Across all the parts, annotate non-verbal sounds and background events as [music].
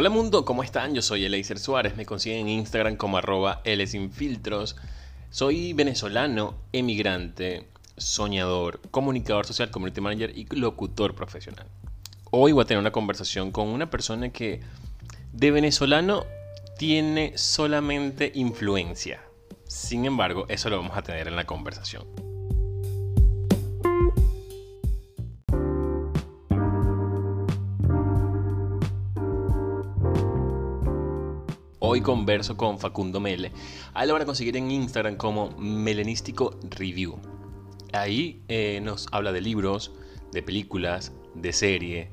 Hola mundo, ¿cómo están? Yo soy Eleiser Suárez, me consiguen en Instagram como arroba Filtros. Soy venezolano, emigrante, soñador, comunicador social, community manager y locutor profesional. Hoy voy a tener una conversación con una persona que de venezolano tiene solamente influencia. Sin embargo, eso lo vamos a tener en la conversación. Converso con Facundo Mele. Ahí lo van a conseguir en Instagram como Melenístico Review. Ahí eh, nos habla de libros, de películas, de serie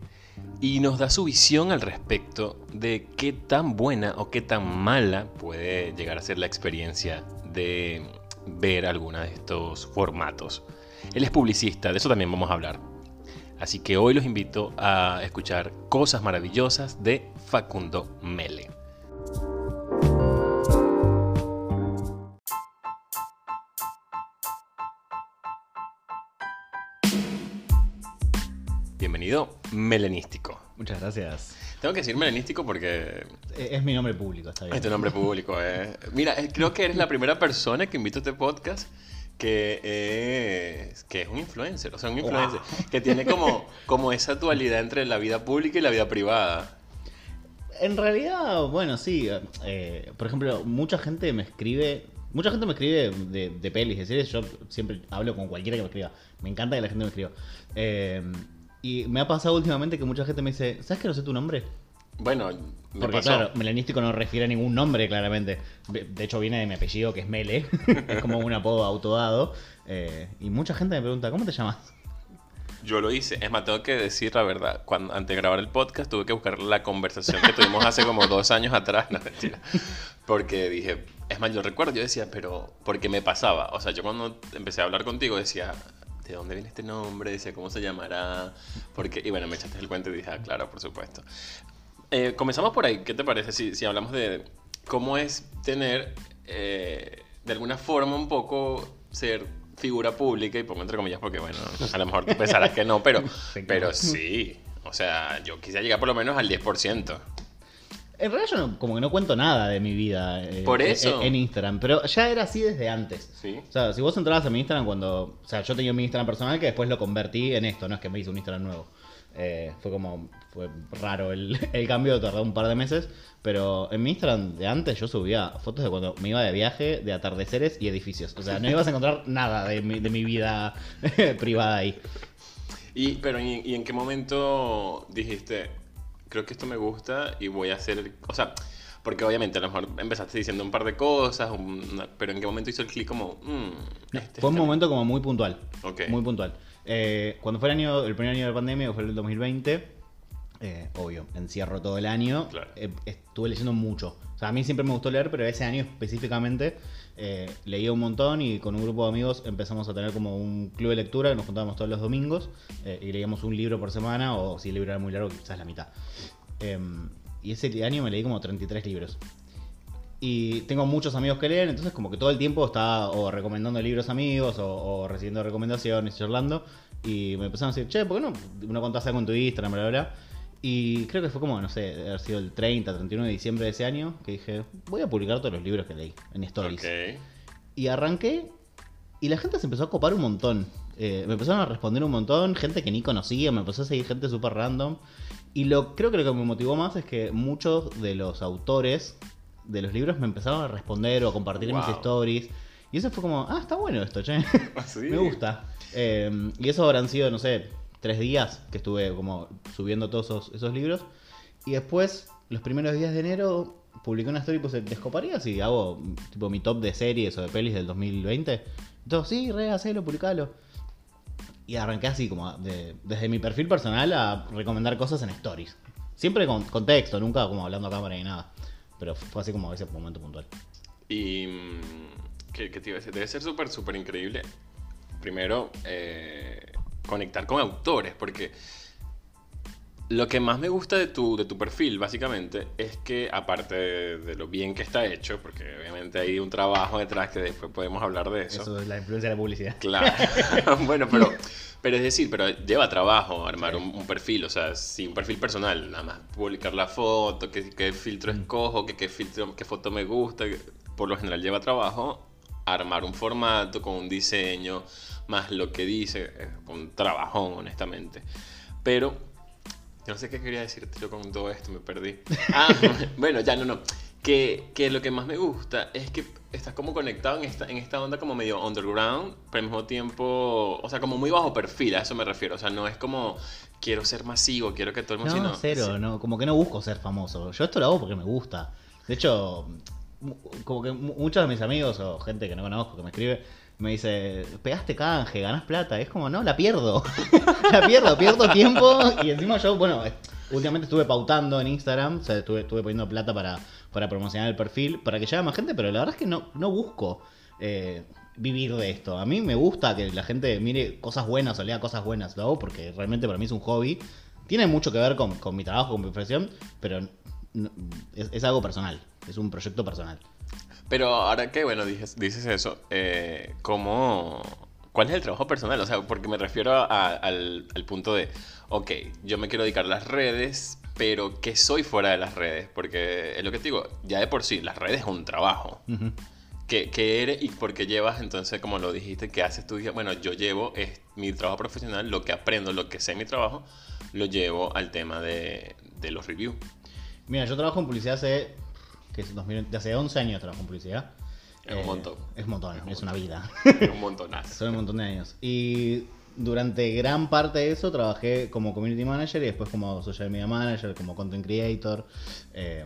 y nos da su visión al respecto de qué tan buena o qué tan mala puede llegar a ser la experiencia de ver alguna de estos formatos. Él es publicista, de eso también vamos a hablar. Así que hoy los invito a escuchar cosas maravillosas de Facundo Mele. Melenístico. Muchas gracias. Tengo que decir melenístico porque... Eh, es mi nombre público, está bien. Es tu nombre público, eh. Mira, eh, creo que eres la primera persona que invito a este podcast que es, que es un influencer, o sea, un influencer que tiene como, [laughs] como esa dualidad entre la vida pública y la vida privada. En realidad, bueno, sí. por ejemplo, mucha gente me escribe Mucha gente me escribe de, de, pelis, de series. Yo siempre hablo con cualquiera que me escriba. Me encanta que la gente me escriba. Eh, y me ha pasado últimamente que mucha gente me dice, ¿sabes que no sé tu nombre? Bueno, me Porque claro, melanístico no refiere a ningún nombre, claramente. De hecho, viene de mi apellido, que es Mele. [laughs] es como un apodo autodado. Eh, y mucha gente me pregunta, ¿cómo te llamas? Yo lo hice. Es más, tengo que decir la verdad. Cuando, antes de grabar el podcast, tuve que buscar la conversación que tuvimos hace como [laughs] dos años atrás. No, mentira. Porque dije, es más, yo recuerdo, yo decía, pero, porque me pasaba. O sea, yo cuando empecé a hablar contigo decía, ¿de dónde viene este nombre? Decía, ¿cómo se llamará? Porque, y bueno, me echaste el cuento y dije, ah, claro, por supuesto. Eh, comenzamos por ahí. ¿Qué te parece si, si hablamos de cómo es tener, eh, de alguna forma, un poco ser figura pública? Y pongo entre comillas porque, bueno, a lo mejor tú pensarás que no, pero, [laughs] pero sí. O sea, yo quisiera llegar por lo menos al 10%. En realidad yo como que no cuento nada de mi vida eh, Por eso. En, Instagram, pero ya era así desde antes. ¿Sí? O sea, si vos entrabas a mi Instagram cuando... O sea, yo tenía mi Instagram personal que después lo convertí en esto, no es que me hice un Instagram nuevo. Eh, fue como... Fue raro el, [laughs] el, cambio, tardó un par de meses. Pero en mi Instagram de antes yo subía fotos de cuando me iba de viaje, de atardeceres y edificios. O sea, no ibas a encontrar [laughs] nada de mi, de mi vida [laughs] privada ahí. Y, pero ¿y en qué momento dijiste creo que esto me gusta y voy a hacer, o sea, porque obviamente a lo mejor empezaste diciendo un par de cosas, pero en qué momento hizo el clic como... Mm, este fue un momento como muy puntual. Muy puntual. Eh, cuando fue el año, el primer año de la pandemia, que fue el 2020, eh, obvio, encierro todo el año, eh, estuve leyendo mucho. O sea, a mí siempre me gustó leer, pero ese año específicamente eh, leía un montón y con un grupo de amigos empezamos a tener como un club de lectura que nos juntábamos todos los domingos eh, y leíamos un libro por semana o si el libro era muy largo quizás la mitad. Em, y ese año me leí como 33 libros. Y tengo muchos amigos que leen, entonces como que todo el tiempo estaba o recomendando libros a amigos o, recibiendo recomendaciones, charlando. Y me empezaron a decir, che, ¿por qué no, no contás algo en tu Instagram, bla, bla, bla? Y creo que fue como, no sé, haber sido el 30, 31 de diciembre de ese año, que dije, voy a publicar todos los libros que leí en Stories. Y arranqué y la gente se empezó a copar un montón. Eh, me empezaron a responder un montón, gente que ni conocía, me empezó a seguir gente súper random. Y lo, creo que lo que me motivó más es que muchos de los autores de los libros me empezaron a responder o a compartir mis stories. Y eso fue como, ah, está bueno esto, che. [laughs] Ah, [laughs] me gusta. Eh, y eso habrán sido, no sé, tres días que estuve como subiendo todos esos, libros. Y después, los primeros días de enero, publiqué una story, puse, ¿te escoparías si hago tipo mi top de series o de pelis del 2020? Entonces, sí, re, hacelo, publicalo. Y arranqué así, como desde mi perfil personal a recomendar cosas en stories. Siempre con, texto, nunca como hablando a cámara ni nada. Pero fue así como ese momento puntual. Y. Mm, ¿Qué, te iba a decir? Debe ser súper, súper increíble. Primero, eh, conectar con autores, porque lo que más me gusta de tu, de tu perfil, básicamente, es que aparte de, lo bien que está hecho, porque obviamente hay un trabajo detrás que después podemos hablar de eso. Eso es la influencia de la publicidad. Claro. [laughs] [laughs] bueno, pero, Pero es decir, pero lleva trabajo armar un, perfil, o sea, sí, un perfil personal, nada más publicar la foto, qué, qué filtro mm. escojo, qué, qué, filtro, qué foto me gusta, por lo general lleva trabajo armar un formato con un diseño, más lo que dice, un trabajón, honestamente. Pero, yo no sé qué quería decirte yo con todo esto, me perdí. Ah, [laughs] bueno, ya no, no. Que, que, lo que más me gusta es que estás como conectado en esta, en esta onda como medio underground, pero al mismo tiempo, o sea, como muy bajo perfil, a eso me refiero. O sea, no es como quiero ser masivo, quiero que todo el mundo... No, cero, no, como que no busco ser famoso. Yo esto lo hago porque me gusta. De hecho, como que muchos de mis amigos o gente que no conozco que me escribe me dice, pegaste canje, ganás plata. es como, no, la pierdo. [laughs] la pierdo, pierdo tiempo. Y encima yo, bueno, últimamente estuve pautando en Instagram, o sea, estuve, estuve poniendo plata para, para promocionar el perfil, para que llegue más gente, pero la verdad es que no, no busco eh, vivir de esto. A mí me gusta que la gente mire cosas buenas o lea cosas buenas. Lo porque realmente para mí es un hobby. Tiene mucho que ver con, con mi trabajo, con mi profesión, pero es, algo personal, es un proyecto personal. Pero ahora que, bueno, dices, dices eso, eh, ¿cómo, ¿cuál es el trabajo personal? O sea, porque me refiero al, punto de, ok, yo me quiero dedicar a las redes, pero ¿qué soy fuera de las redes? Porque es lo que te digo, ya de por sí, las redes es un trabajo. ¿Qué, eres y por qué llevas entonces, como lo dijiste, qué haces tú? Bueno, yo llevo es, mi trabajo profesional, lo que aprendo, lo que sé en mi trabajo, lo llevo al tema de, de los reviews. Mira, yo trabajo en publicidad hace, que es 2020, hace 11 años trabajo en publicidad. Es un montón. Es un montón, es, una vida. [laughs] Es un montonazo. Son un montón de años. Y durante gran parte de eso trabajé como community manager y después como social media manager, como content creator. Eh,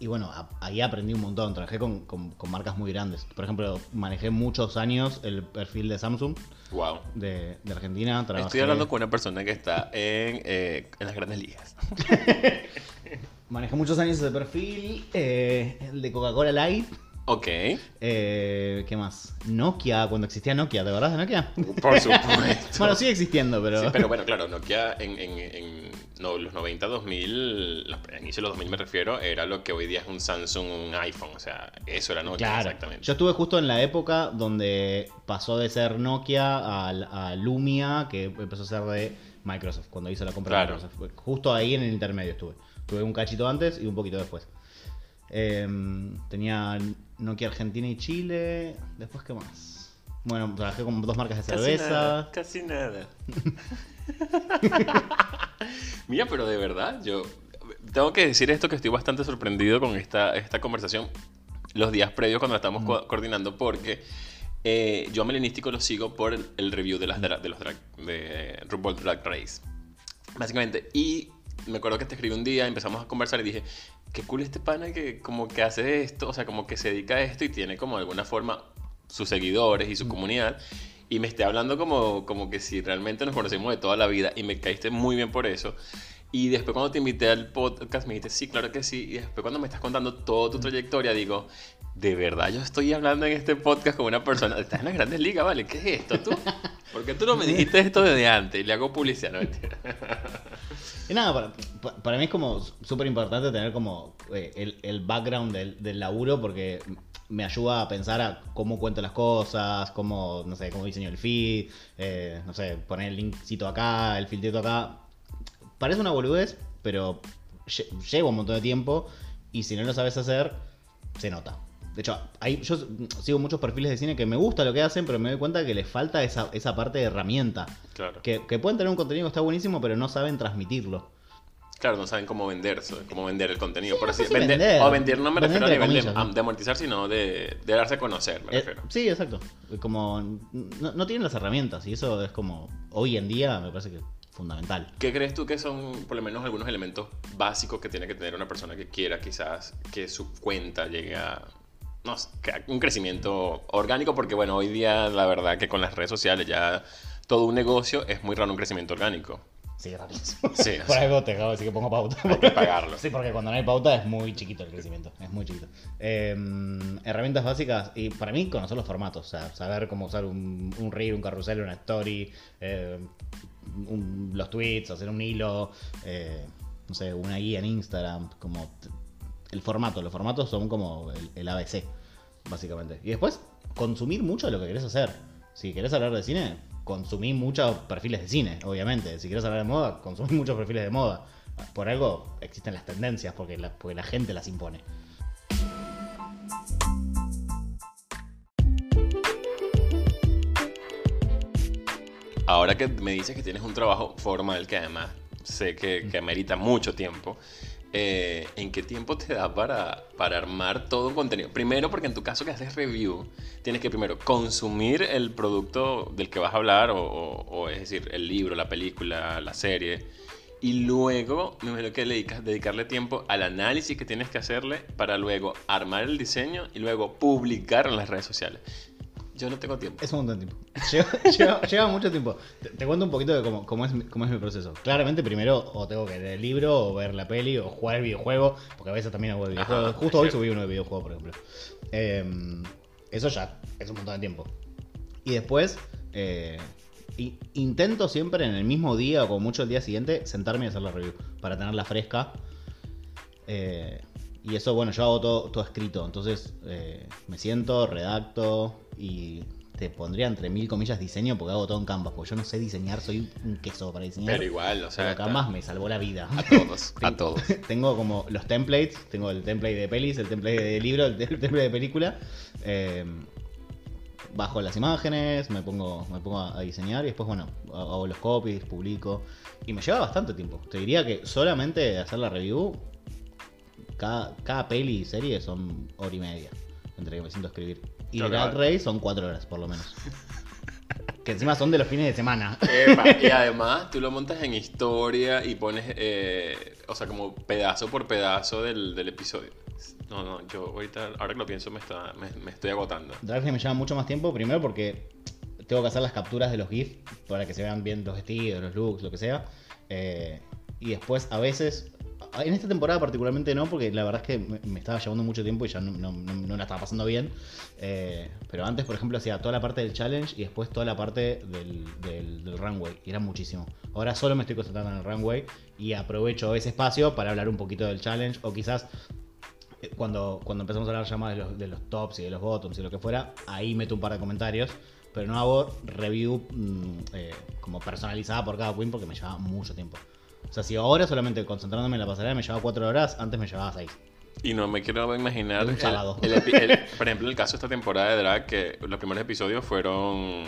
y bueno, ahí aprendí un montón. Trabajé con, marcas muy grandes. Por ejemplo, manejé muchos años el perfil de Samsung. Wow. De, Argentina. Estoy hablando con una persona que está en, eh, en las grandes ligas. [laughs] Manejé muchos años ese perfil, eh, el de Coca-Cola Light. Ok. Eh, ¿Qué más? Nokia, cuando existía Nokia, ¿de verdad de Nokia? Por [laughs] supuesto. bueno, sigue existiendo, pero... Sí, pero bueno, claro, Nokia en, en, los 90, 2000, los, inicio de los 2000 me refiero, era lo que hoy día es un Samsung, un iPhone, o sea, eso era Nokia claro. exactamente. Yo estuve justo en la época donde pasó de ser Nokia a, a Lumia, que empezó a ser de Microsoft, cuando hizo la compra de Microsoft. Justo ahí en el intermedio estuve. Tuve un cachito antes y un poquito después. Em, tenía Nokia Argentina y Chile. Después, ¿qué más? Bueno, trabajé con dos marcas de cerveza. Casi nada. [laughs] Mira, pero de verdad, yo tengo que decir esto que estoy bastante sorprendido con esta, esta conversación los días previos cuando la estamos coordinando porque eh, yo a Melenístico lo sigo por el, review de, las de los drag, de RuPaul Drag Race. Básicamente. Y me acuerdo que te escribí un día, empezamos a conversar y dije, qué cool este pana que como que hace esto, o sea, como que se dedica a esto y tiene como de alguna forma sus seguidores y su mm. comunidad. Y me esté hablando como, como que si realmente nos conocemos de toda la vida y me caíste muy bien por eso. Y después cuando te invité al podcast me dijiste, sí, claro que sí. Y después cuando me estás contando toda tu mm. trayectoria, digo, de verdad yo estoy hablando en este podcast con una persona, estás en las grandes ligas, ¿vale? ¿Qué es esto tú? [laughs] ¿Por qué tú no me [laughs] dijiste esto desde antes? Y le hago publicidad, no. [laughs] Y nada, para, mí es como súper importante tener como eh, el, background del, del, laburo porque me ayuda a pensar a cómo cuento las cosas, cómo, no sé, cómo diseño el feed, eh, no sé, poner el linkcito acá, el filtrito acá. Parece una boludez, pero lleva un montón de tiempo y si no lo sabes hacer, se nota. De hecho, hay, yo sigo muchos perfiles de cine que me gusta lo que hacen, pero me doy cuenta que les falta esa, esa parte de herramienta. Claro. Que, pueden tener un contenido que está buenísimo, pero no saben transmitirlo. Claro, no saben cómo vender, cómo vender el contenido. por así vender, O vender no me refiero a nivel de, amortizar, sino de, darse a conocer, me eh, refiero. sí, exacto. Como no, no, tienen las herramientas y eso es como hoy en día me parece que fundamental. ¿Qué crees tú que son por lo menos algunos elementos básicos que tiene que tener una persona que quiera quizás que su cuenta llegue a no un crecimiento orgánico, porque bueno, hoy día la verdad que con las redes sociales ya todo un negocio es muy raro un crecimiento orgánico. Sí, rarísimo. [laughs] Sí, Por algo te acabo de decir que pongo pauta. Hay que pagarlo. sí, porque cuando no hay pauta es muy chiquito el crecimiento. Es muy chiquito. Em, herramientas básicas. Y para mí, conocer los formatos. O sea, saber cómo usar un, un reel, un carrusel, una story, los tweets, hacer un hilo, eh, no sé, una guía en Instagram. Como el formato. Los formatos son como el, ABC, básicamente. Y después, consumir mucho de lo que querés hacer. Si querés hablar de cine, consumí muchos perfiles de cine, obviamente. Si quieres hablar de moda, [laughs] consumí muchos perfiles de moda. Por algo existen las tendencias, porque la, porque la gente las impone. Ahora que me dices que tienes un trabajo formal que además sé que, que merita mucho tiempo, eh, ¿en qué tiempo te da para, para armar todo un contenido? Primero, porque en tu caso que haces review, tienes que primero consumir el producto del que vas a hablar, o, es decir, el libro, la película, la serie, y luego me imagino que dedicas, dedicarle tiempo al análisis que tienes que hacerle para luego armar el diseño y luego publicar en las redes sociales. Yo no tengo tiempo. Es un montón de tiempo. [laughs] Lleva, mucho tiempo. Te, cuento un poquito de cómo, cómo, es, cómo es mi proceso. Claramente, primero o tengo que leer el libro, o ver la peli, o jugar el videojuego, porque a veces también hago el videojuego. Justo hoy subí uno de videojuego, por ejemplo. Em, eso ya es un montón de tiempo. Y después, eh, intento siempre en el mismo día o como mucho el día siguiente sentarme y hacer la review para tenerla fresca. Eh, y eso, bueno, yo hago todo, todo escrito. Entonces eh, me siento, redacto, y te pondría entre mil comillas diseño porque hago todo en Canvas, porque yo no sé diseñar, soy un queso para diseñar. Pero igual, o sea. Pero Canvas me salvó la vida. A todos, [laughs] a todos. [laughs] tengo como los templates, tengo el template de pelis, el template de libro, el [laughs] template de película. Eh, bajo las imágenes, me pongo, me pongo a diseñar y después, bueno, hago los copies, publico. Y me lleva bastante tiempo. Te diría que solamente hacer la review, cada, cada peli y serie son hora y media entre que me siento a escribir. Y Drag Race son cuatro horas, por lo menos. que encima son de los fines de semana. [laughs] y además tú lo montas en historia y pones, eh, o sea, como pedazo por pedazo del, episodio. No, no, yo ahorita, ahora que lo pienso, me, está, me, estoy agotando. Drag Race me lleva mucho más tiempo, primero porque tengo que hacer las capturas de los GIFs para que se vean bien los vestidos, los looks, lo que sea. Eh, y después, a veces, en esta temporada particularmente no, porque la verdad es que me, estaba llevando mucho tiempo y ya no, la estaba pasando bien. Eh, pero antes, por ejemplo, hacía toda la parte del challenge y después toda la parte del, runway. Y era muchísimo. Ahora solo me estoy concentrando en el runway y aprovecho ese espacio para hablar un poquito del challenge o quizás eh, cuando, cuando empezamos a hablar ya más de los, tops y de los bottoms y lo que fuera, ahí meto un par de comentarios pero no hago review mm, eh, como personalizada por cada queen porque me lleva mucho tiempo. O sea, si ahora solamente concentrándome en la pasarela me llevaba cuatro horas, antes me llevaba seis. Y no me quiero imaginar. Un sábado. [laughs] por ejemplo, el caso de esta temporada de drag, que los primeros episodios fueron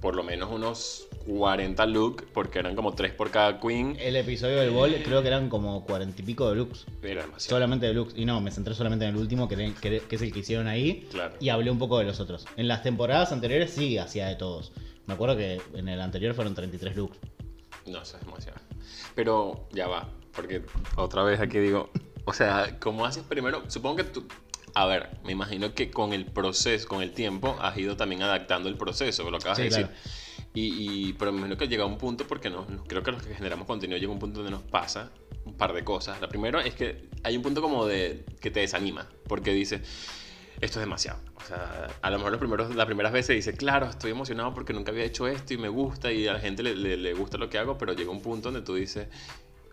por lo menos unos 40 looks, porque eran como 3 por cada queen. El episodio del bol creo que eran como 40 y pico de looks. Era demasiado. Solamente de looks. Y no, me centré solamente en el último, que, que, es el que hicieron ahí. Claro. Y hablé un poco de los otros. En las temporadas anteriores sí hacía de todos. Me acuerdo que en el anterior fueron 33 looks. No, eso es demasiado. Pero ya va, porque otra vez aquí digo, o sea, ¿cómo haces primero? Supongo que tú, a ver, me imagino que con el proceso, con el tiempo, has ido también adaptando el proceso, lo acabas de decir. Y, pero me imagino que llega un punto, porque no, creo que los que generamos contenido llega un punto donde nos pasa un par de cosas. La primera es que hay un punto como de que te desanima, porque dices, esto es demasiado. O sea, a lo mejor los primeros, las primeras veces dice, claro, estoy emocionado porque nunca había hecho esto y me gusta y a la gente le, le, gusta lo que hago, pero llega un punto donde tú dices,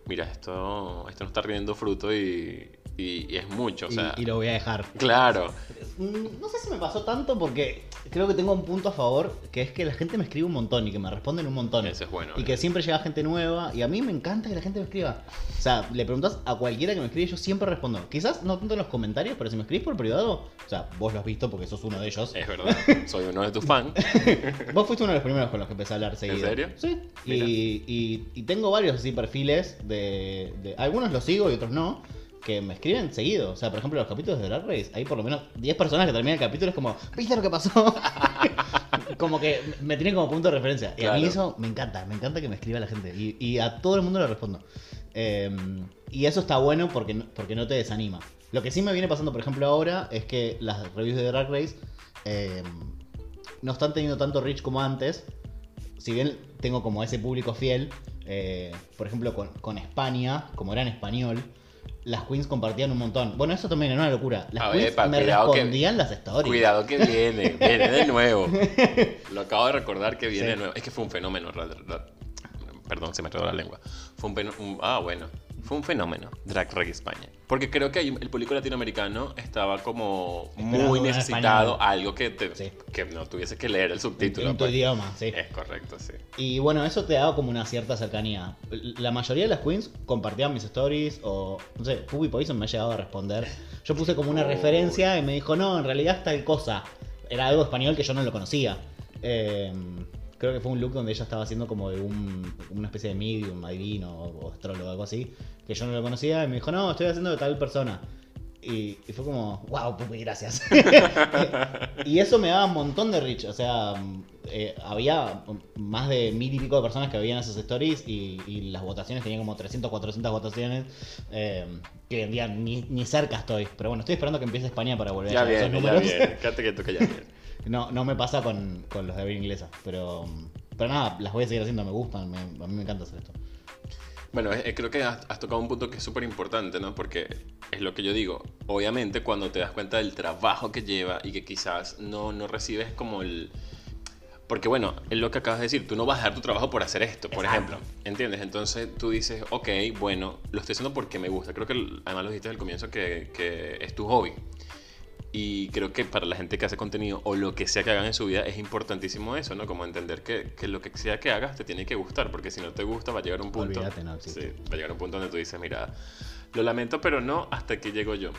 mira, esto, esto no está rindiendo fruto y, y, es mucho. O sea, y, lo voy a dejar. Claro. Mm, no sé si me pasó tanto porque creo que tengo un punto a favor, que es que la gente me escribe un montón y que me responden un montón. Eso es bueno. Y que siempre llega gente nueva y a mí me encanta que la gente me escriba. O sea, le preguntas a cualquiera que me escribe, yo siempre respondo. Quizás no tanto en los comentarios, pero si me escribís por privado, o sea, vos lo has visto porque sos uno de ellos. Es verdad, [laughs] soy uno de tus fans. [laughs] vos fuiste uno de los primeros con los que empecé a hablar seguido. ¿En serio? Sí. Y, y, tengo varios así perfiles de, de... Algunos los sigo y otros no que me escriben seguido. O sea, por ejemplo, los capítulos de Drag Race, hay por lo menos 10 personas que terminan el capítulo, es como, ¿viste lo que pasó? [laughs] como que me tienen como punto de referencia. Y a mí eso me encanta, me encanta que me escriba la gente. Y, a todo el mundo le respondo. Em, y eso está bueno porque no, porque no te desanima. Lo que sí me viene pasando, por ejemplo, ahora es que las reviews de Drag Race em, no están teniendo tanto reach como antes. Si bien tengo como ese público fiel, eh, por ejemplo, con, con España, como era en español, las queens compartían un montón. Bueno, eso también era una locura. Las queens me respondían las stories. Cuidado que viene, viene de [laughs] nuevo. Lo acabo de recordar que viene de nuevo. Es que fue un fenómeno. Perdón, se me quedó la lengua. Fue un, ah, bueno. Fue un fenómeno Drag Race España. Porque creo que el público latinoamericano estaba como muy necesitado algo que, que no tuviese que leer el subtítulo. En tu pues. idioma, sí. Es correcto, sí. Y bueno, eso te daba como una cierta cercanía. La mayoría de las queens compartían mis stories o, no sé, Fubi Poison me ha llegado a responder. Yo puse como una referencia y me dijo, no, en realidad está el cosa. Era algo español que yo no lo conocía. Eh, creo que fue un look donde ella estaba haciendo como de un, una especie de medium, adivino o, astrólogo, algo así, que yo no lo conocía y me dijo, no, estoy haciendo de tal persona. Y, fue como, wow, pupi, gracias. [laughs] y eso me daba un montón de reach. O sea, eh, había más de mil y pico de personas que veían esas stories y, las votaciones tenían como 300, 400 votaciones. Eh, que en día ni, ni, cerca estoy. Pero bueno, estoy esperando que empiece España para volver a esos números. [laughs] Ya bien, que toque ya bien. No, no me pasa con, los de habla inglesa, pero, pero nada, las voy a seguir haciendo, me gustan, a mí me encanta hacer esto. Bueno, creo que has, tocado un punto que es súper importante, ¿no? Porque es lo que yo digo. Obviamente, cuando te das cuenta del trabajo que lleva y que quizás no, no recibes como el. Porque bueno, es lo que acabas de decir, tú no vas a dejar tu trabajo por hacer esto, por ejemplo. ¿Entiendes? Entonces tú dices, ok, bueno, lo estoy haciendo porque me gusta. Creo que además lo dijiste al comienzo que, que es tu hobby. Y creo que para la gente que hace contenido o lo que sea que hagan en su vida es importantísimo eso, ¿no? Como entender que, que lo que sea que hagas te tiene que gustar, porque si no te gusta va a llegar un punto... Olvídate, no, sí. va a llegar un punto donde tú dices, mira, lo lamento, pero no hasta que llego yo.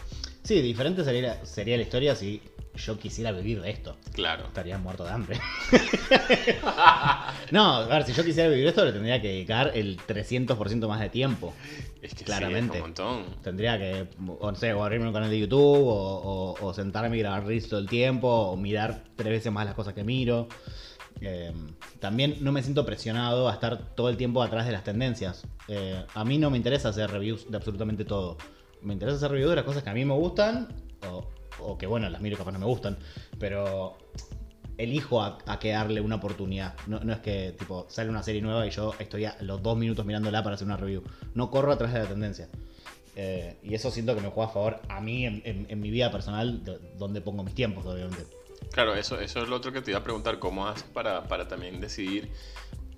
Sí, diferente sería, sería la historia si yo quisiera vivir de esto. Claro. Estaría muerto de hambre. [laughs] no, a ver, si yo quisiera vivir esto, le tendría que dedicar el 300% más de tiempo. Es que claramente. un montón. Tendría que, o, no sé, o abrirme un canal de YouTube, o, sentarme y grabar reels todo el tiempo, o mirar tres veces más las cosas que miro. Eh, también no me siento presionado a estar todo el tiempo atrás de las tendencias. Eh, a mí no me interesa hacer reviews de absolutamente todo. Me interesa hacer reviews de las cosas que a mí me gustan, o que bueno, las miro capaz no me gustan, pero elijo a, a que darle una oportunidad. No, es que tipo sale una serie nueva y yo estoy a los dos minutos mirándola para hacer una review. No corro atrás de la tendencia. Eh, y eso siento que me juega a favor a mí en, mi vida personal, donde pongo mis tiempos, obviamente. Claro, eso, eso es lo otro que te iba a preguntar. ¿Cómo haces para, para también decidir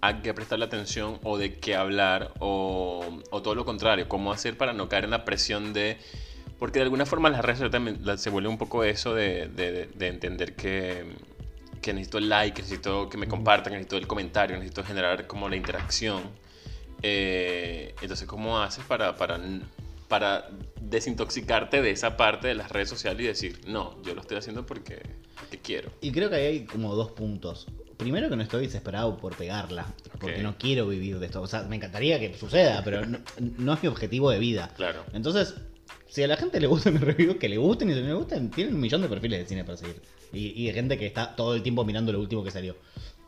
a qué prestarle atención o de qué hablar o, o todo lo contrario? ¿Cómo hacer para no caer en la presión de porque de alguna forma las redes sociales se vuelve un poco eso de, de, entender que, que, necesito el like, necesito que me compartan, necesito el comentario, necesito generar como la interacción. Eh, entonces, ¿cómo haces para, para, para desintoxicarte de esa parte de las redes sociales y decir, no, yo lo estoy haciendo porque, quiero? Y creo que ahí hay como dos puntos. Primero que no estoy desesperado por pegarla, porque no quiero vivir de esto. O sea, me encantaría que suceda, pero no, no es mi objetivo de vida. Claro. Entonces, si a la gente le gusta mi review, que le gusten y si no le gustan, tienen un millón de perfiles de cine para seguir. Y, y gente que está todo el tiempo mirando lo último que salió.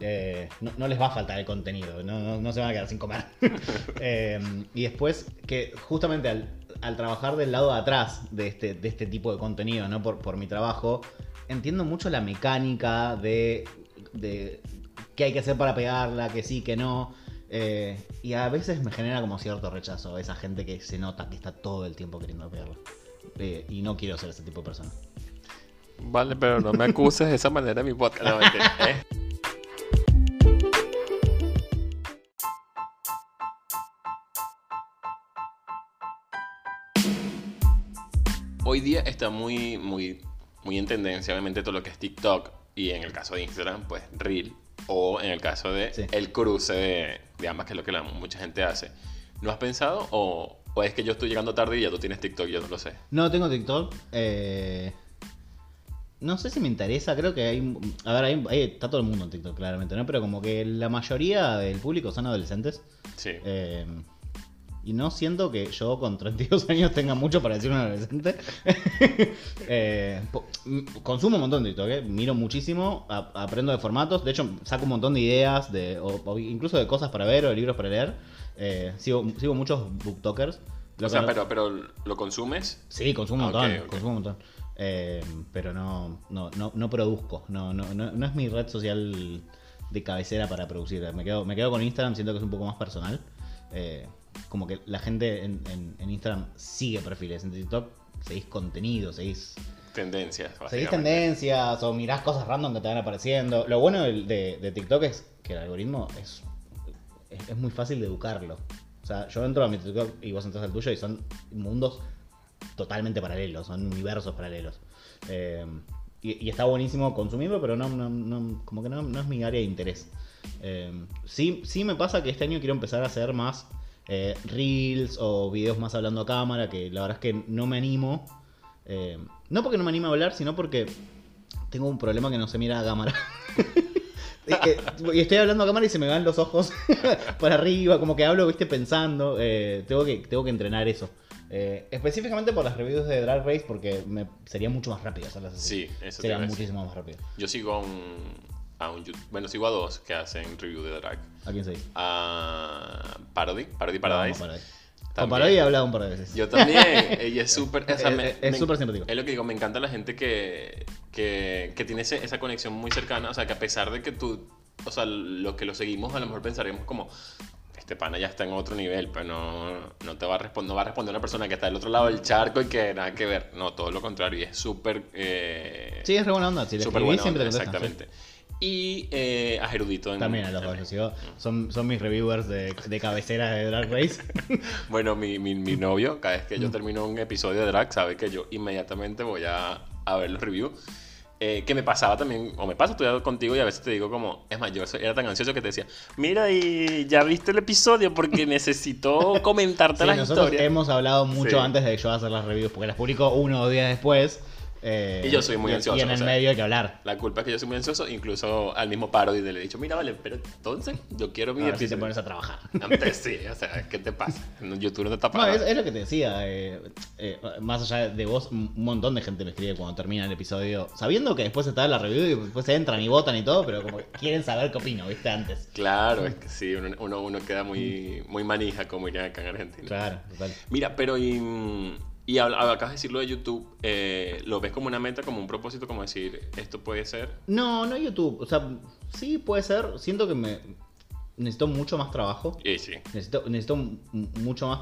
Eh, no, les va a faltar el contenido, no, se van a quedar sin comer. [laughs] Eh, y después, que justamente al, trabajar del lado de atrás de este, de este tipo de contenido, ¿no? Por, por mi trabajo, entiendo mucho la mecánica de, de qué hay que hacer para pegarla, que sí, que no. Eh, y a veces me genera como cierto rechazo esa gente que se nota que está todo el tiempo queriendo pegarlo. Eh, y no quiero ser ese tipo de persona. Vale, pero no me acuses de esa manera mi podcast. ¿eh? Hoy día está muy, muy, muy en tendencia, obviamente, todo lo que es TikTok y en el caso de Instagram, pues Reel o en el caso de el cruce de, de, ambas, que es lo que mucha gente hace. ¿No has pensado o, o, es que yo estoy llegando tarde y ya tú tienes TikTok? Yo no lo sé. No tengo TikTok. Eh, no sé si me interesa, creo que hay... A ver, hay, está todo el mundo en TikTok, claramente, ¿no? Pero como que la mayoría del público son adolescentes. Sí. Eh, y no siento que yo con 32 años tenga mucho para decir un adolescente. [laughs] Eh, consumo un montón de TikTok, ¿eh? miro muchísimo, aprendo de formatos. De hecho, saco un montón de ideas, de, o, incluso de cosas para ver o de libros para leer. Eh, sigo, sigo muchos booktokers. O sea, pero, pero ¿lo consumes? Sí, consumo un montón. Consumo un montón. pero no, no, no, no produzco. No, no, no, es mi red social de cabecera para producir. Me quedo, me quedo con Instagram, siento que es un poco más personal. Eh, como que la gente en, Instagram sigue perfiles, en TikTok seguís contenido, seguís... Tendencias. Seguís tendencias o mirás cosas random que te van apareciendo. Lo bueno de, de, TikTok es que el algoritmo es, es, muy fácil de educarlo. O sea, yo entro a mi TikTok y vos entras al tuyo y son mundos totalmente paralelos, son universos paralelos. Eh, y, está buenísimo consumirlo, pero no, como que no, es mi área de interés. Eh, sí, sí me pasa que este año quiero empezar a hacer más eh, reels o videos más hablando a cámara, que la verdad es que no me animo. no porque no me animo a hablar, sino porque tengo un problema que no se mira a cámara. [laughs] y estoy hablando a cámara y se me van los ojos [laughs] para arriba, como que hablo, viste, pensando. tengo, que, tengo que entrenar eso. Eh, específicamente por las reviews de Drag Race, porque me, sería mucho más rápido hacerlas así. Sí, eso Sería muchísimo más rápido. Yo sigo a un, a un. Bueno, sigo a dos que hacen review de drag. ¿A quién seguís? A Parody, Parody Paradise. No, Paradise. Con Parody he hablado un par de veces. Yo también. [laughs] Ella es súper. es súper simpático. Es lo que digo, me encanta la gente que, que, que tiene esa conexión muy cercana. O sea, que a pesar de que tú. O sea, los que lo seguimos a lo mejor pensaremos como, este pana ya está en otro nivel, pero no, no te va a responder, va a responder una persona que está del otro lado del charco y que nada que ver. No, todo lo contrario, y es súper... Eh, sí, es re buena onda, si le súper buena onda, exactamente. Y eh, a Gerudito. También a los dos, son, son mis reviewers de, de cabecera de Drag Race. [laughs] bueno, mi, mi, mi, novio, cada vez que yo termino un episodio de Drag, sabe que yo inmediatamente voy a, a ver los reviews eh, que me pasaba también, o me pasa estudiando contigo y a veces te digo como, es más, yo era tan ansioso que te decía, mira y ya viste el episodio porque [laughs] necesito comentarte la nosotros historia. Hemos hablado mucho antes de yo hacer las reviews porque las publico uno o días después. Eh, y yo soy muy ansioso. Y en el medio hay que hablar. La culpa es que yo soy muy ansioso, incluso al mismo parody le he dicho, mira, vale, pero entonces yo quiero mi episodio. Si te pones a trabajar. [laughs] Antes sí, o sea, ¿qué te pasa? En YouTube no te está No, es, lo que te decía. Eh, eh, más allá de vos, un montón de gente me escribe cuando termina el episodio, sabiendo que después está la review y después se entran y votan y todo, pero como quieren saber qué opino, ¿viste? Antes. Claro, es que sí, uno, uno, queda muy, muy manija, como irían acá en Argentina. Claro, total. Mira, pero y y acabas de decirlo de YouTube, eh, ¿lo ves como una meta, como un propósito, como decir, esto puede ser? No, no YouTube. O sea, sí puede ser. Siento que me necesito mucho más trabajo. Sí, sí. Necesito, necesito mucho más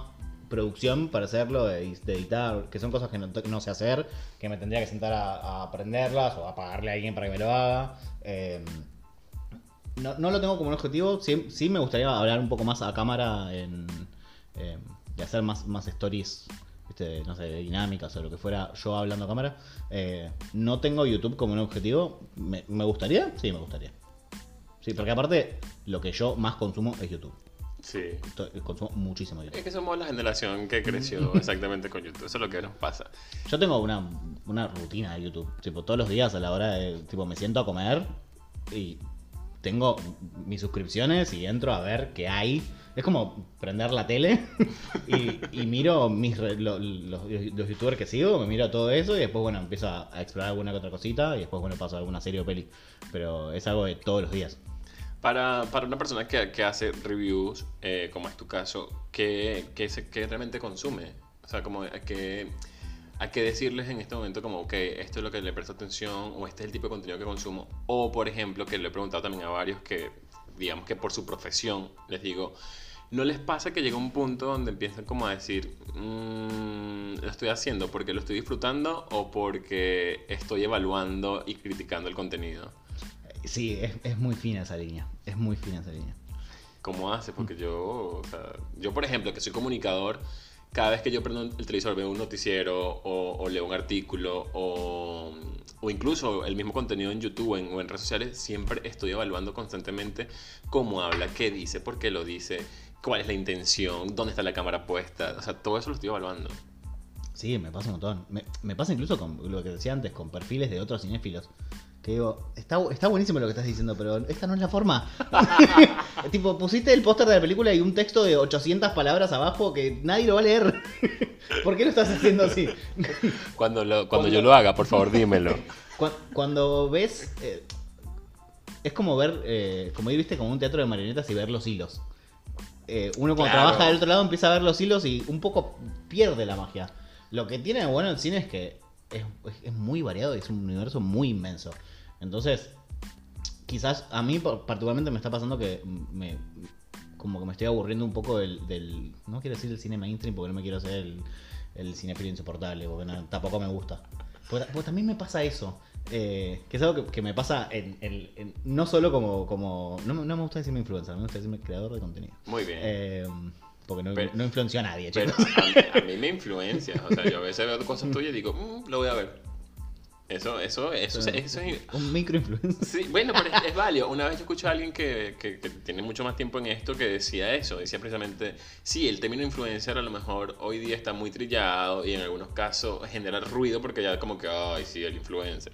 producción para hacerlo, de, editar, que son cosas que no, sé hacer, que me tendría que sentar a, aprenderlas o a pagarle a alguien para que me lo haga. Em, no, no, lo tengo como un objetivo. Sí, sí, me gustaría hablar un poco más a cámara en, em, de hacer más, más stories no sé, de dinámicas o lo que fuera yo hablando a cámara. Eh, no tengo YouTube como un objetivo. ¿Me, gustaría? Sí, me gustaría. Sí, porque aparte lo que yo más consumo es YouTube. Sí. Consumo muchísimo YouTube. Es que somos la generación que creció [laughs] exactamente con YouTube. Eso es lo que nos pasa. Yo tengo una, una rutina de YouTube. Tipo, todos los días a la hora de. Tipo, me siento a comer y tengo mis suscripciones y entro a ver qué hay es como prender la tele [laughs] y, miro mis, los, youtubers que sigo, me miro todo eso y después, bueno, empiezo a, explorar alguna que otra cosita y después, bueno, paso a alguna serie o peli. Pero es algo de todos los días. Para, para una persona que, que hace reviews, eh, como es tu caso, ¿qué, qué, qué realmente consume? O sea, como que hay que decirles en este momento como, que esto es lo que le presto atención o este es el tipo de contenido que consumo. O, por ejemplo, que le he preguntado también a varios que, digamos que por su profesión, les digo, ¿No les pasa que llega un punto donde empiezan como a decir, mmm, lo estoy haciendo porque lo estoy disfrutando o porque estoy evaluando y criticando el contenido? Sí, es, muy fina esa línea, es muy fina esa línea. ¿Cómo hace? Porque yo, o sea, yo por ejemplo, que soy comunicador, cada vez que yo prendo el televisor veo un noticiero o, leo un artículo o, o, incluso el mismo contenido en YouTube o en, o en redes sociales, siempre estoy evaluando constantemente cómo habla, qué dice, por qué lo dice, cuál es la intención, dónde está la cámara puesta. O sea, todo eso lo estoy evaluando. Sí, me pasa un montón. Me, pasa incluso con lo que decía antes, con perfiles de otros cinéfilos. Que digo, está, está buenísimo lo que estás diciendo, pero esta no es la forma. [laughs] [laughs] tipo, pusiste el póster de la película y un texto de 800 palabras abajo que nadie lo va a leer. [laughs] ¿Por qué lo estás haciendo así? cuando, cuando, yo lo haga, por favor, dímelo. Cuando, ves... Eh, es como ver, eh, como ir, viste, como un teatro de marionetas y ver los hilos. Eh, uno cuando trabaja del otro lado empieza a ver los hilos y un poco pierde la magia. Lo que tiene bueno el cine es que es, muy variado y es un universo muy inmenso. Entonces, quizás a mí particularmente me está pasando que me como que me estoy aburriendo un poco del, no quiero decir el cine mainstream porque no me quiero hacer el, el insoportable porque tampoco me gusta. Pues, pues también me pasa eso. Eh, que es algo que, me pasa en, no solo como, como no, me gusta decirme influencer, me gusta decirme creador de contenido. Muy bien. Eh, Porque no, no influenció a nadie, chicos. a, mí, me influencia. O sea, yo a veces veo cosas tuyas y digo, mmm, lo voy a ver. Eso, eso, eso, eso, es... Un microinfluencer. Sí, bueno, pero es, válido. Una vez yo escuché a alguien que, que, tiene mucho más tiempo en esto que decía eso. Decía precisamente, sí, el término influencer a lo mejor hoy día está muy trillado y en algunos casos genera ruido porque ya como que, ay, sí, el influencer.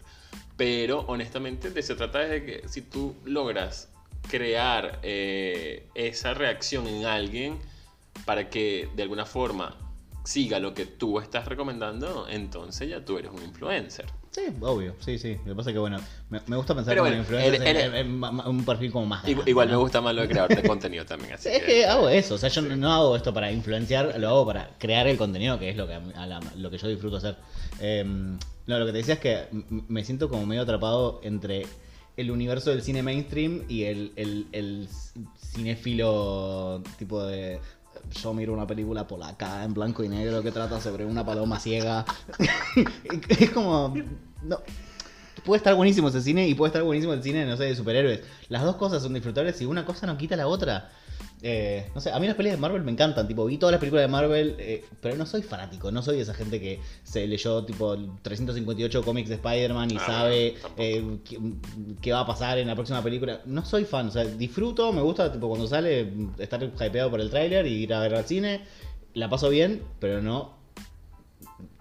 Pero honestamente de se trata de que si tú logras crear eh, esa reacción en alguien para que de alguna forma siga lo que tú estás recomendando, entonces ya tú eres un influencer. Sí, obvio, sí, sí. Lo que pasa es que, bueno, me, gusta pensar bueno, influencer en, un perfil como más Igual, me gusta más lo de creador de [laughs] contenido también. Así es que, hago eso, o sea, yo no hago esto para influenciar, lo hago para crear el contenido, que es lo que, lo que yo disfruto hacer. Em, no, lo que te decía es que me siento como medio atrapado entre el universo del cine mainstream y el, el, el cinéfilo tipo de yo miro una película polaca en blanco y negro que trata sobre una paloma ciega. [laughs] es como. No. Puede estar buenísimo ese cine y puede estar buenísimo el cine, no sé, de superhéroes. Las dos cosas son disfrutables y una cosa no quita la otra. Eh, no sé, a mí las películas de Marvel me encantan, tipo, vi todas las películas de Marvel, eh, pero no soy fanático, no soy esa gente que se leyó tipo 358 cómics de Spider-Man y ah, sabe eh, qué, va a pasar en la próxima película. No soy fan, o sea, disfruto, me gusta tipo cuando sale estar hypeado por el tráiler y ir a ver al cine, la paso bien, pero no,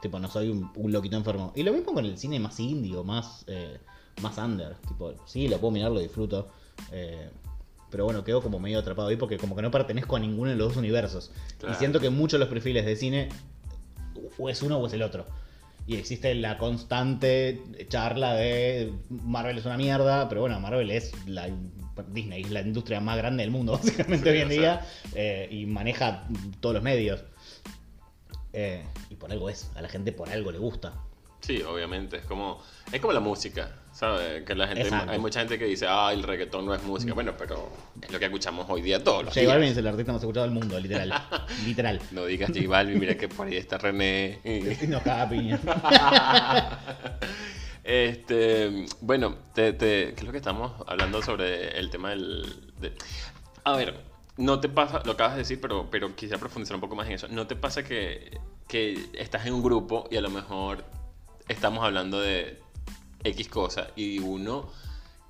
tipo, no soy un, loquito enfermo. Y lo mismo con el cine más indio, más, más under, tipo, sí, lo puedo mirar, lo disfruto. Eh, pero bueno, quedo como medio atrapado ahí porque como que no pertenezco a ninguno de los dos universos. Y siento que muchos de los perfiles de cine o es uno o es el otro. Y existe la constante charla de Marvel es una mierda, pero bueno, Marvel es la Disney, es la industria más grande del mundo, [laughs] básicamente hoy en día, eh, y maneja todos los medios. Eh, y por algo es, a la gente por algo le gusta. Sí, obviamente, es como, es como la música. ¿Sabes? Que la gente, hay mucha gente que dice, ah, el reggaetón no es música. Mm. Bueno, pero es lo que escuchamos hoy día todos los J Balvin es el artista más escuchado del mundo, literal. [laughs] literal. No digas J Balvin, mira que por ahí está René. [laughs] no, cada piña. [laughs] este, bueno, te, te, ¿qué es lo que estamos hablando sobre el tema del... a ver, no te pasa, lo acabas de decir, pero, pero quisiera profundizar un poco más en eso. ¿No te pasa que, que estás en un grupo y a lo mejor estamos hablando de X cosa y uno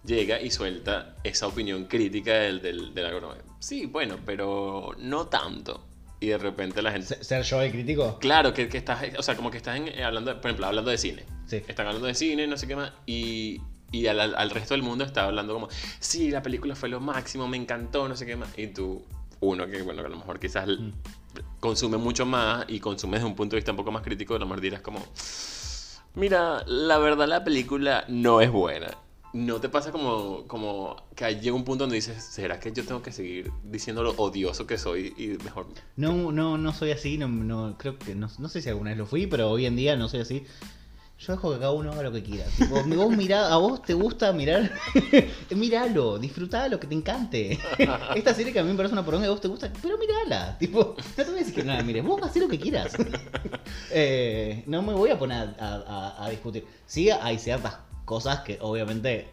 llega y suelta esa opinión crítica del, del, del Sí, bueno, pero no tanto. Y de repente la gente... ¿Ser yo el crítico? Claro, que, que estás, o sea, como que estás hablando, por ejemplo, hablando de cine. Sí. Están hablando de cine, no sé qué más, y, y al, al, resto del mundo está hablando como, sí, la película fue lo máximo, me encantó, no sé qué más. Y tú, uno que, bueno, que a lo mejor quizás mm. consume mucho más y consume desde un punto de vista un poco más crítico, a lo mejor dirás como Mira, la verdad la película no es buena. ¿No te pasa como, como que llega un punto donde dices, ¿será que yo tengo que seguir diciendo lo odioso que soy y mejor? No, no, no soy así, no, no creo que, no, no sé si alguna vez lo fui, pero hoy en día no soy así. Yo dejo que cada uno haga lo que quiera. vos mirá, a vos te gusta mirar, [laughs] míralo, disfrutá lo que te encante. [laughs] Esta serie que a mí me parece una poronga y a vos te gusta, pero mirala. Tipo, no te voy a decir que nada, mire, vos haz lo que quieras. [laughs] Eh, no me voy a poner a, discutir. Sí, hay ciertas cosas que obviamente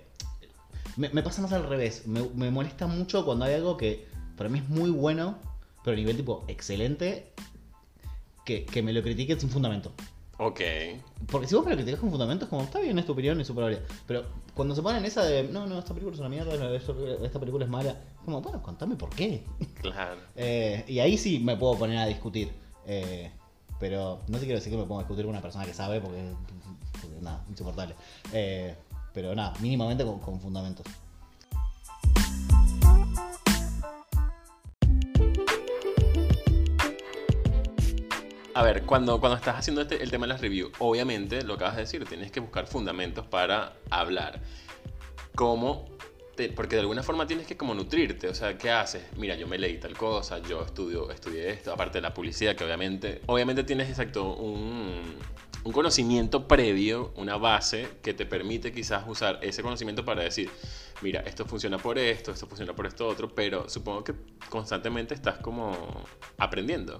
me, pasa más al revés. Me, me molesta mucho cuando hay algo que para mí es muy bueno, pero a nivel tipo excelente, que, que me lo critiquen sin fundamento. Ok. Porque si vos me lo criticas con fundamentos, como está bien, es tu opinión y su probabilidad. Pero cuando se ponen esa de, no, no, esta película es una mierda, esta película es mala, como, bueno, contame por qué. Claro. [laughs] Eh, y ahí sí me puedo poner a discutir. Eh, pero no te quiero decir que me ponga a discutir con una persona que sabe, porque, porque nada, insoportable. Eh, pero nada, mínimamente con fundamentos. A ver, cuando, cuando estás haciendo este, el tema de las reviews, obviamente lo que vas a decir, tienes que buscar fundamentos para hablar. ¿Cómo? porque de alguna forma tienes que como nutrirte, o sea, ¿qué haces? Mira, yo me leí tal cosa, yo estudio, estudié esto, aparte de la publicidad, que obviamente, obviamente tienes exacto un, un conocimiento previo, una base que te permite quizás usar ese conocimiento para decir, mira, esto funciona por esto, esto funciona por esto otro, pero supongo que constantemente estás como aprendiendo.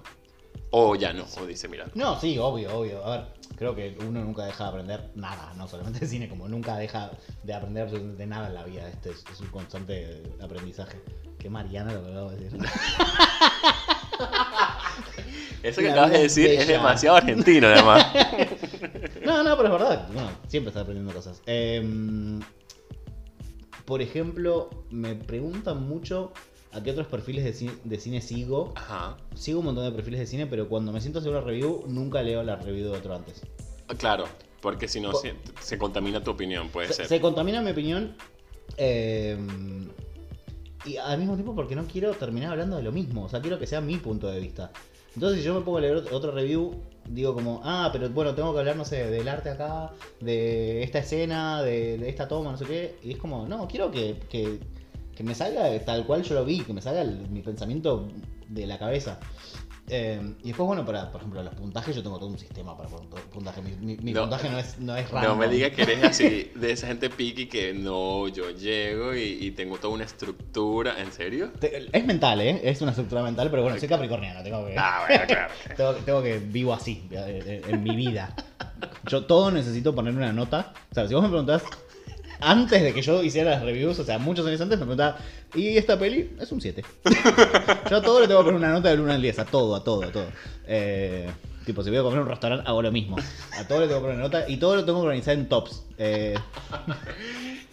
O ya no, o dice, mira. No, sí, obvio, obvio. A ver, creo que uno nunca deja de aprender nada, no solamente de cine, como nunca deja de aprender de nada en la vida. Este es, un constante aprendizaje. Qué Mariana lo que acabo de decir. [laughs] Eso que acabas de decir es demasiado argentino, además. [laughs] no, no, pero es verdad. Bueno, siempre está aprendiendo cosas. Em, por ejemplo, me preguntan mucho a qué otros perfiles de cine, sigo. Ajá. Sigo un montón de perfiles de cine, pero cuando me siento a hacer una review, nunca leo la review de otro antes. Claro, porque si no se, contamina tu opinión, puede ser. Se contamina mi opinión. Em, y al mismo tiempo porque no quiero terminar hablando de lo mismo. O sea, quiero que sea mi punto de vista. Entonces, si yo me pongo a leer otro review, digo como, ah, pero bueno, tengo que hablar, no sé, del arte acá, de esta escena, de, esta toma, no sé qué. Y es como, no, quiero que, que, me salga tal cual yo lo vi, que me salga mi pensamiento de la cabeza. Eh, y después, bueno, para, por ejemplo, los puntajes, yo tengo todo un sistema para puntaje. Mi, puntaje no es, no es raro. No me digas que eres así, [laughs] de esa gente piqui que no, yo llego y, tengo toda una estructura. ¿En serio? es mental, ¿eh? Es una estructura mental, pero bueno, soy capricorniano, tengo que. Ah, bueno, claro. [laughs] tengo, que vivo así, en, mi vida. Yo todo necesito poner una nota. O sea, si vos me preguntás antes de que yo hiciera las reviews, o sea, muchos años antes, me preguntaba, ¿y esta peli? Es un 7. [laughs] yo a todo le tengo que poner una nota del 1 al 10, a todo, a todo, a todo. Eh, tipo, si voy a comer en un restaurante, hago lo mismo. A todo le tengo que poner una nota y todo lo tengo que organizar en tops. Eh,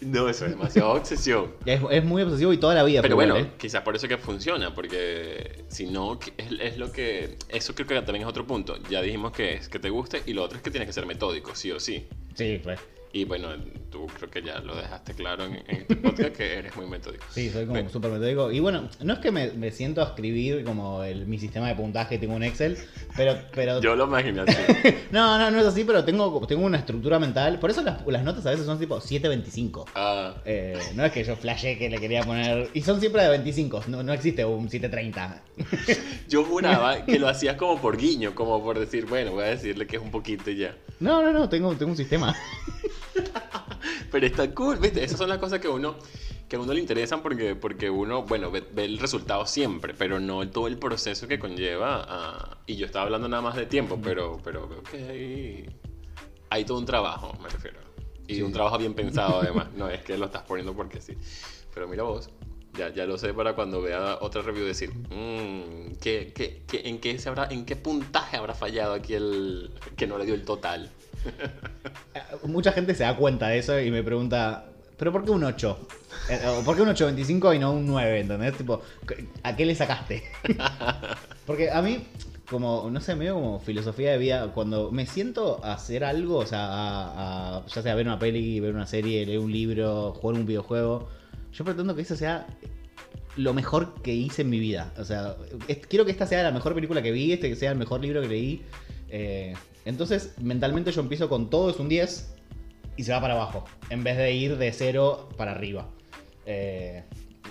no, eso es demasiado obsesión. Es, muy obsesivo y toda la vida. Pero bueno, ¿eh? quizás por eso que funciona, porque si no, es, es, lo que... Eso creo que también es otro punto. Ya dijimos que es que te guste y lo otro es que tienes que ser metódico, sí o sí. Sí, pues. Y bueno, tú creo que ya lo dejaste claro en, este podcast que eres muy metódico. Sí, soy como súper metódico. Y bueno, no es que me, siento a escribir como el, mi sistema de puntaje, tengo un Excel, pero... pero... Yo lo imagino así. [laughs] no, no, no es así, pero tengo, tengo una estructura mental. Por eso las, las notas a veces son tipo 7.25. Ah. Eh, no es que yo flashé que le quería poner... Y son siempre de 25, no, no existe un 7.30. [laughs] yo juraba que lo hacías como por guiño, como por decir, bueno, voy a decirle que es un poquito ya. No, no, no, tengo, tengo un sistema. [laughs] Pero está cool, ¿viste? Esas son las cosas que uno que a uno le interesan porque, porque uno, bueno, ve, el resultado siempre, pero no todo el proceso que conlleva. A, y yo estaba hablando nada más de tiempo, pero, pero veo que hay, hay todo un trabajo, me refiero. Y un trabajo bien pensado además, no es que lo estás poniendo porque sí. Pero mira vos, ya, ya lo sé para cuando vea otra review decir, mmm, ¿qué, qué, qué, en, qué se habrá, ¿en qué puntaje habrá fallado aquí el que no le dio el total? [laughs] Mucha gente se da cuenta de eso y me pregunta, ¿pero por qué un 8? Eh, ¿Por qué un 8.25 y no un 9? ¿Entendés? Tipo, ¿a qué le sacaste? [laughs] Porque a mí, como, no sé, medio como filosofía de vida, cuando me siento a hacer algo, o sea, a, ya sea ver una peli, ver una serie, leer un libro, jugar un videojuego, yo pretendo que eso sea lo mejor que hice en mi vida. O sea, quiero que esta sea la mejor película que vi, este que sea el mejor libro que leí. Eh, entonces, mentalmente yo empiezo con todo es un 10 y se va para abajo, en vez de ir de 0 para arriba. Eh,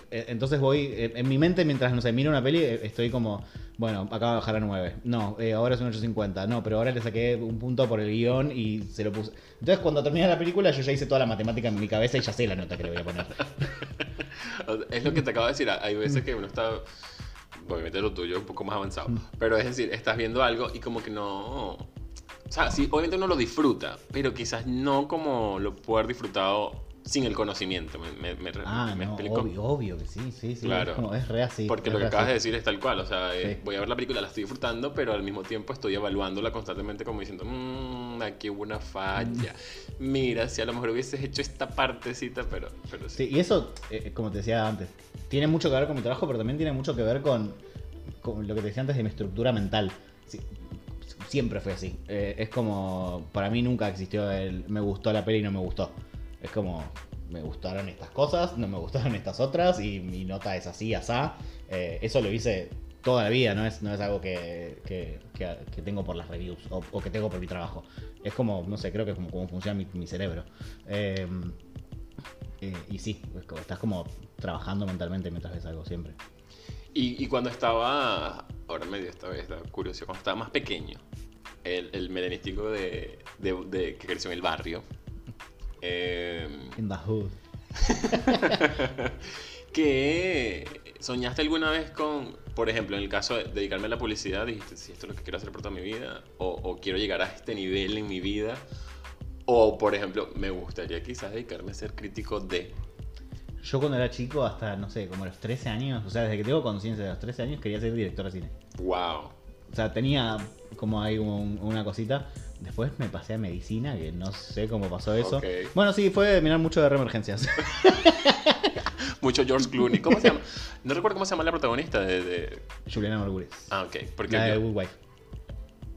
e, entonces voy, eh, en mi mente, mientras no sé, miro una peli, eh, estoy como, bueno, acaba de bajar a 9. No, ahora es un 8.50. No, pero ahora le saqué un punto por el guion y se lo puse. Entonces, cuando termina la película, yo ya hice toda la matemática en mi cabeza y ya sé la nota que le voy a poner. [laughs] es lo que te acabo de decir. Hay veces que uno está obviamente lo tuyo es un poco más avanzado. Mm. Pero es decir, estás viendo algo y como que no. O sea, sí, obviamente uno lo disfruta, pero quizás no como lo puede haber disfrutado sin el conocimiento. Me, me, ah, no, Obvio, obvio que sí, sí, sí. Claro. Es, re así. Porque lo que acabas de decir es tal cual. O sea, eh, voy a ver la película, la estoy disfrutando, pero al mismo tiempo estoy evaluándola constantemente como diciendo, mmm, aquí hubo una falla. [laughs] Mira, si a lo mejor hubieses hecho esta partecita, pero, pero sí. y eso, eh, como te decía antes, tiene mucho que ver con mi trabajo, pero también tiene mucho que ver con, con lo que te decía antes de mi estructura mental. Siempre fue así. Eh, es como, para mí nunca existió el me gustó la peli y no me gustó. Es como, me gustaron estas cosas, no me gustaron estas otras y mi nota es así, asá. Eh, eso lo hice toda la vida, no es, no es algo que, que, tengo por las reviews o, que tengo por mi trabajo. Es como, no sé, creo que es como, funciona mi, cerebro. Eh, y sí, estás como trabajando mentalmente mientras ves algo siempre. Y, cuando estaba, ahora medio esta vez, curioso, cuando estaba más pequeño, el, el melenístico de, de, que creció en el barrio. Eh, In the hood. [laughs] que soñaste alguna vez con, por ejemplo, en el caso de dedicarme a la publicidad, dijiste, si esto es lo que quiero hacer por toda mi vida, o, o quiero llegar a este nivel en mi vida, o por ejemplo, me gustaría quizás dedicarme a ser crítico de yo cuando era chico, hasta, no sé, como a los 13 años, o sea, desde que tengo conciencia de los 13 años, quería ser director de cine. ¡Wow! O sea, tenía como ahí una cosita. Después me pasé a medicina, que no sé cómo pasó eso. Bueno, sí, fue mirar mucho de reemergencias. [laughs] mucho George Clooney. ¿Cómo se llama? No recuerdo cómo se llama la protagonista de. de... Juliana Margulis. Ah, ok. Porque la de Good Wife.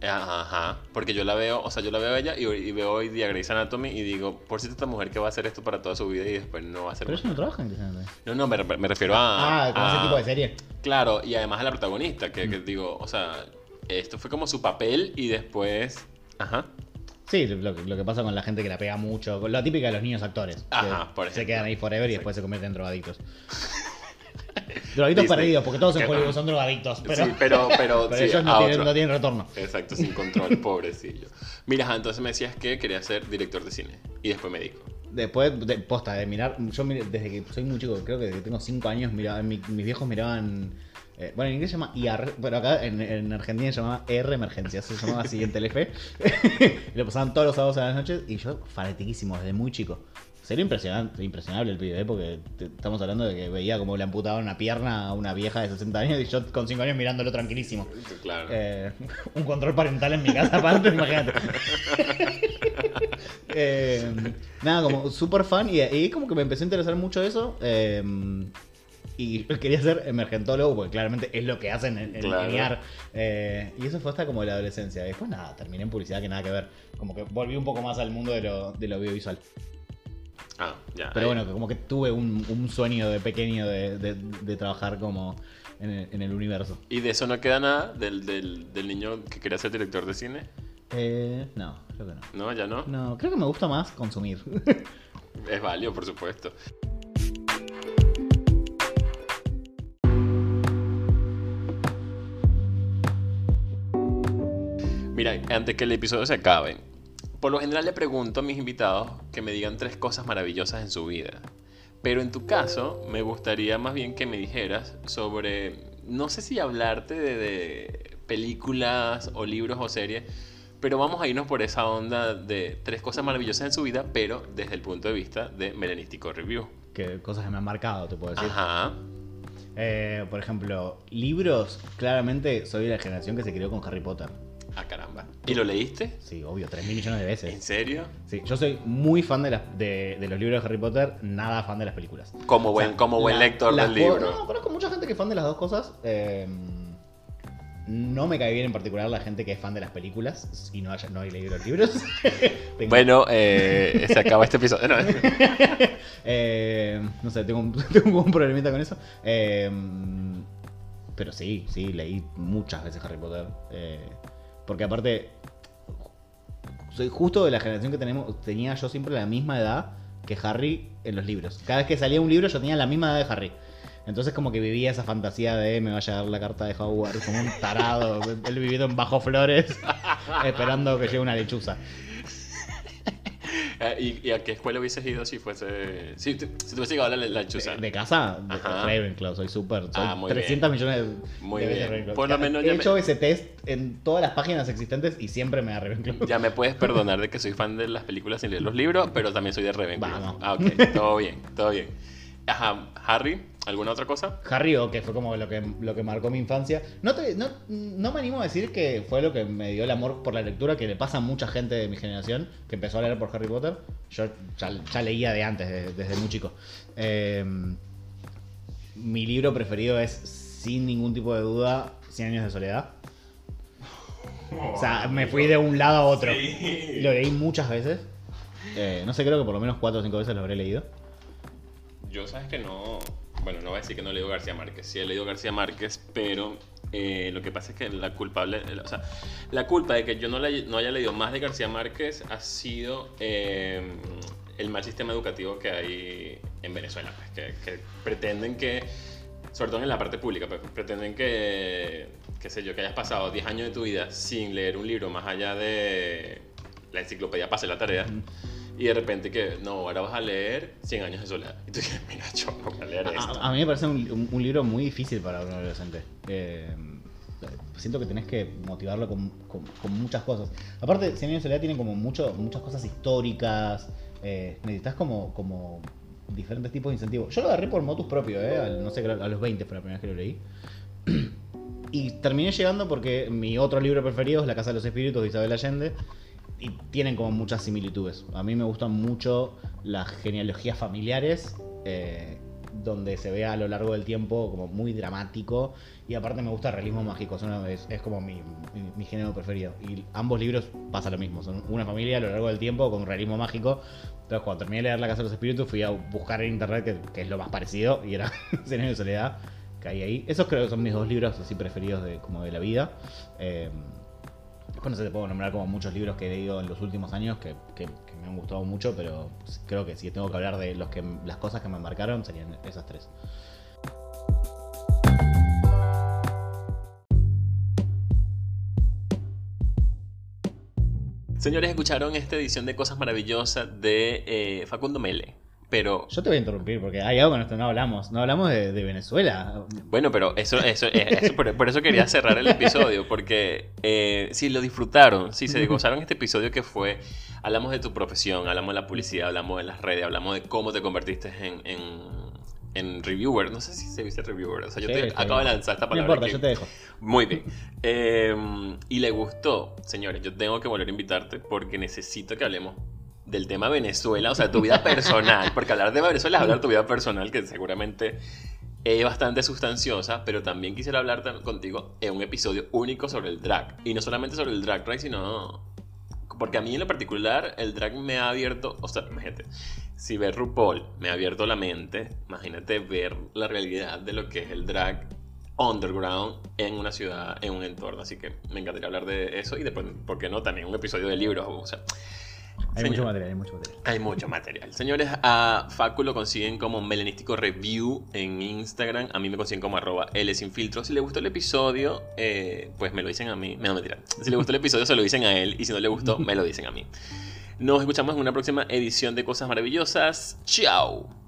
Ajá, porque yo la veo, o sea, yo la veo a ella y, veo hoy día Grey's Anatomy y digo, por si esta mujer que va a hacer esto para toda su vida y después no va a hacer Pero eso no trabaja en Grey's Anatomy. No, no, me, me refiero a. Ah, con ese tipo de serie. Claro, y además a la protagonista, que, que, digo, o sea, esto fue como su papel y después. Ajá. Sí, lo, que pasa con la gente que la pega mucho, la típica de los niños actores. Ajá, por ejemplo. Se quedan ahí forever y después se convierten en drogadictos. [laughs] drogadictos perdidos, porque todos en Hollywood son drogadictos. Pero, sí, pero, pero, ellos no tienen, no tienen, retorno. Exacto, sin control, [laughs] pobrecillo. Mira, entonces me decías que quería ser director de cine y después me dijo. Después, de, posta, de mirar, yo desde que soy muy chico, creo que desde que tengo 5 años, miraba, mis viejos miraban eh, bueno, en inglés se llama IR, pero acá en, Argentina se llamaba R Emergencias, se llamaba así en Telefe. [laughs] y lo pasaban todos los sábados a las noches y yo fanatiquísimo desde muy chico. Sería impresionante, impresionable el pibe, ¿eh? porque estamos hablando de que veía como le amputaban una pierna a una vieja de 60 años y yo con 5 años mirándolo tranquilísimo. Claro. Eh, [laughs] un control parental en mi casa aparte, imagínate. [laughs] nada, como súper fan y, y, como que me empezó a interesar mucho eso. Y quería ser emergentólogo, porque claramente es lo que hacen en, en eh, y eso fue hasta como la adolescencia. Después nada, terminé en publicidad que nada que ver. Como que volví un poco más al mundo de lo, de lo audiovisual. Ah, ya. Pero bueno, como que tuve un, sueño de pequeño de, trabajar como en el, universo. ¿Y de eso no queda nada del, del, niño que quería ser director de cine? Eh, no, creo que no. ¿No? ¿Ya no? No, creo que me gusta más consumir. es válido, por supuesto. Mira, antes que el episodio se acabe, por lo general le pregunto a mis invitados que me digan tres cosas maravillosas en su vida. Pero en tu caso, me gustaría más bien que me dijeras sobre, no sé si hablarte de, películas o libros o series, pero vamos a irnos por esa onda de tres cosas maravillosas en su vida, pero desde el punto de vista de Melanístico Review. Que cosas que me han marcado, te puedo decir. Ajá. Eh, por ejemplo, libros, claramente soy de la generación que se crió con Harry Potter. Ah, caramba. ¿Y lo leíste? Sí, obvio, 3 mil millones de veces. ¿En serio? Sí, yo soy muy fan de, de, los libros de Harry Potter, nada fan de las películas. Como buen, como buen lector del libro. No, conozco mucha gente que es fan de las dos cosas. Eh, no me cae bien en particular la gente que es fan de las películas y no, haya, no hay leído los libros. [laughs] bueno, eh, se acaba este episodio. No, [laughs] eh, no sé, tengo un, [laughs] tengo un problemita con eso. pero sí, sí, leí muchas veces Harry Potter. Porque aparte, soy justo de la generación que tenemos, tenía yo siempre la misma edad que Harry en los libros. Cada vez que salía un libro yo tenía la misma edad de Harry. Entonces como que vivía esa fantasía de me va a llegar la carta de Hogwarts como un tarado, [laughs] él vivido en bajo flores, [laughs] esperando que llegue una lechuza. Eh, ¿Y, a qué escuela hubieses ido si fuese. Si, si te hubiese llegado la, la chuza? De, casa, de Ravenclaw, soy súper. Ah, 300 millones de, muy bien. Ravenclaw. Por lo menos He hecho ese test en todas las páginas existentes y siempre me da Ravenclaw. Ya me puedes [laughs] perdonar de que soy fan de las películas sin leer los libros, pero también soy de Ravenclaw. Vamos. Ah, ok, todo bien, todo bien. Ajá, Harry, ¿alguna otra cosa? Harry, o que fue como lo que, lo que marcó mi infancia. No, no, me animo a decir que fue lo que me dio el amor por la lectura, que le pasa a mucha gente de mi generación que empezó a leer por Harry Potter. Yo ya, leía de antes, desde muy chico. Em, mi libro preferido es, sin ningún tipo de duda, Cien años de soledad. O sea, me fui de un lado a otro. Lo leí muchas veces. Eh, no sé, creo que por lo menos cuatro o cinco veces lo habré leído yo sabes que no, bueno, no voy a decir que no he leído García Márquez, sí he leído García Márquez, pero eh, lo que pasa es que la culpable, o sea, la culpa de que yo no, no haya leído más de García Márquez ha sido eh, el mal sistema educativo que hay en Venezuela, pues, que, pretenden que, sobre todo en la parte pública, pues, pretenden que, qué sé yo, que hayas pasado 10 años de tu vida sin leer un libro más allá de la enciclopedia Pase la tarea. Y de repente que, no, ahora vas a leer 100 años de soledad. Y tú dices, mira, yo no voy a leer esto. A, mí me parece un, un, libro muy difícil para un adolescente. Eh, siento que tenés que motivarlo con, con, muchas cosas. Aparte, 100 años de soledad tiene como mucho, muchas cosas históricas. Eh, necesitas como, como diferentes tipos de incentivos. Yo lo agarré por motus propio, ¿eh? no sé, a los 20 fue la primera vez que lo leí. [clears throat] Y terminé llegando porque mi otro libro preferido es La Casa de los Espíritus de Isabel Allende. Y tienen como muchas similitudes. A mí me gustan mucho las genealogías familiares. Eh, donde se ve a lo largo del tiempo como muy dramático y aparte me gusta el realismo mágico, es, como mi, género preferido. Y ambos libros pasa lo mismo, son una familia a lo largo del tiempo con realismo mágico. Entonces cuando terminé de leer La Casa de los Espíritus fui a buscar en internet que, es lo más parecido y era [laughs] Serenio de Soledad, que hay ahí. Esos creo que son mis dos libros así preferidos de, como de la vida. Eh, Después no sé, te puedo nombrar como muchos libros que he leído en los últimos años que, me han gustado mucho, pero creo que si tengo que hablar de los que, las cosas que me marcaron serían esas tres. Señores, escucharon esta edición de Cosas Maravillosas de eh, Facundo Mele. Pero... Yo te voy a interrumpir porque hay algo con esto no hablamos. No hablamos de, Venezuela. Bueno, pero eso, eso, por, eso quería cerrar el episodio. Porque eh, si lo disfrutaron, si se gozaron este episodio que fue, hablamos de tu profesión, hablamos de la publicidad, hablamos de las redes, hablamos de cómo te convertiste en, en, reviewer. No sé si se dice reviewer. O sea, yo te acabo de lanzar esta palabra. No importa, yo te dejo. Muy bien. Em, y le gustó, señores, yo tengo que volver a invitarte porque necesito que hablemos del tema Venezuela, o sea, tu vida personal, porque hablar de Venezuela es hablar de tu vida personal, que seguramente es bastante sustanciosa, pero también quisiera hablar contigo en un episodio único sobre el drag. Y no solamente sobre el drag race, sino... Porque a mí en lo particular el drag me ha abierto, o sea, imagínate, si ver RuPaul me ha abierto la mente, imagínate ver la realidad de lo que es el drag underground en una ciudad, en un entorno. Así que me encantaría hablar de eso y después, ¿por qué no? También un episodio de libros, o sea... Hay mucho material, hay mucho material. Hay mucho material. Señores, a Facu lo consiguen como Melanístico Review en Instagram. A mí me consiguen como arroba L sin filtro. Si le gustó el episodio, eh, pues me lo dicen a mí. Me no, mentira. Si le gustó el episodio, se lo dicen a él. Y si no le gustó, me lo dicen a mí. Nos escuchamos en una próxima edición de Cosas Maravillosas. Chao.